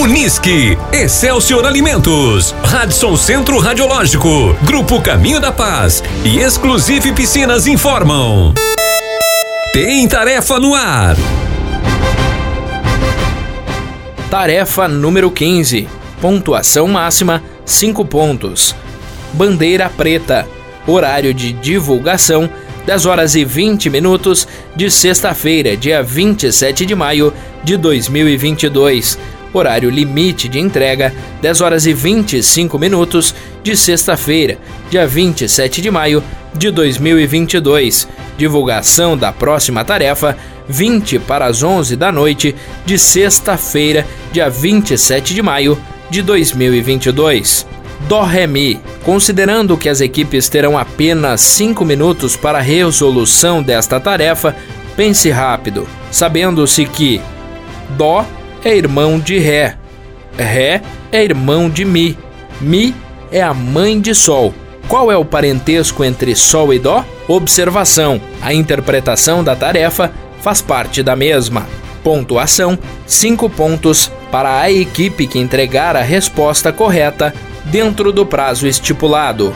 Unisque, Excelsior Alimentos, Radisson Centro Radiológico, Grupo Caminho da Paz e Exclusive Piscinas informam. Tem tarefa no ar. Tarefa número 15. Pontuação máxima 5 pontos. Bandeira preta. Horário de divulgação 10 horas e 20 minutos de sexta-feira, dia 27 de maio de 2022. Horário limite de entrega 10 horas e 25 minutos de sexta-feira, dia 27 de maio de 2022. Divulgação da próxima tarefa 20 para as 11 da noite de sexta-feira, dia 27 de maio de 2022. Dó Ré Mi. Considerando que as equipes terão apenas 5 minutos para a resolução desta tarefa, pense rápido, sabendo-se que Dó é irmão de Ré, Ré é irmão de Mi, Mi é a mãe de Sol. Qual é o parentesco entre Sol e Dó? Observação: a interpretação da tarefa faz parte da mesma. Pontuação: 5 pontos para a equipe que entregar a resposta correta dentro do prazo estipulado.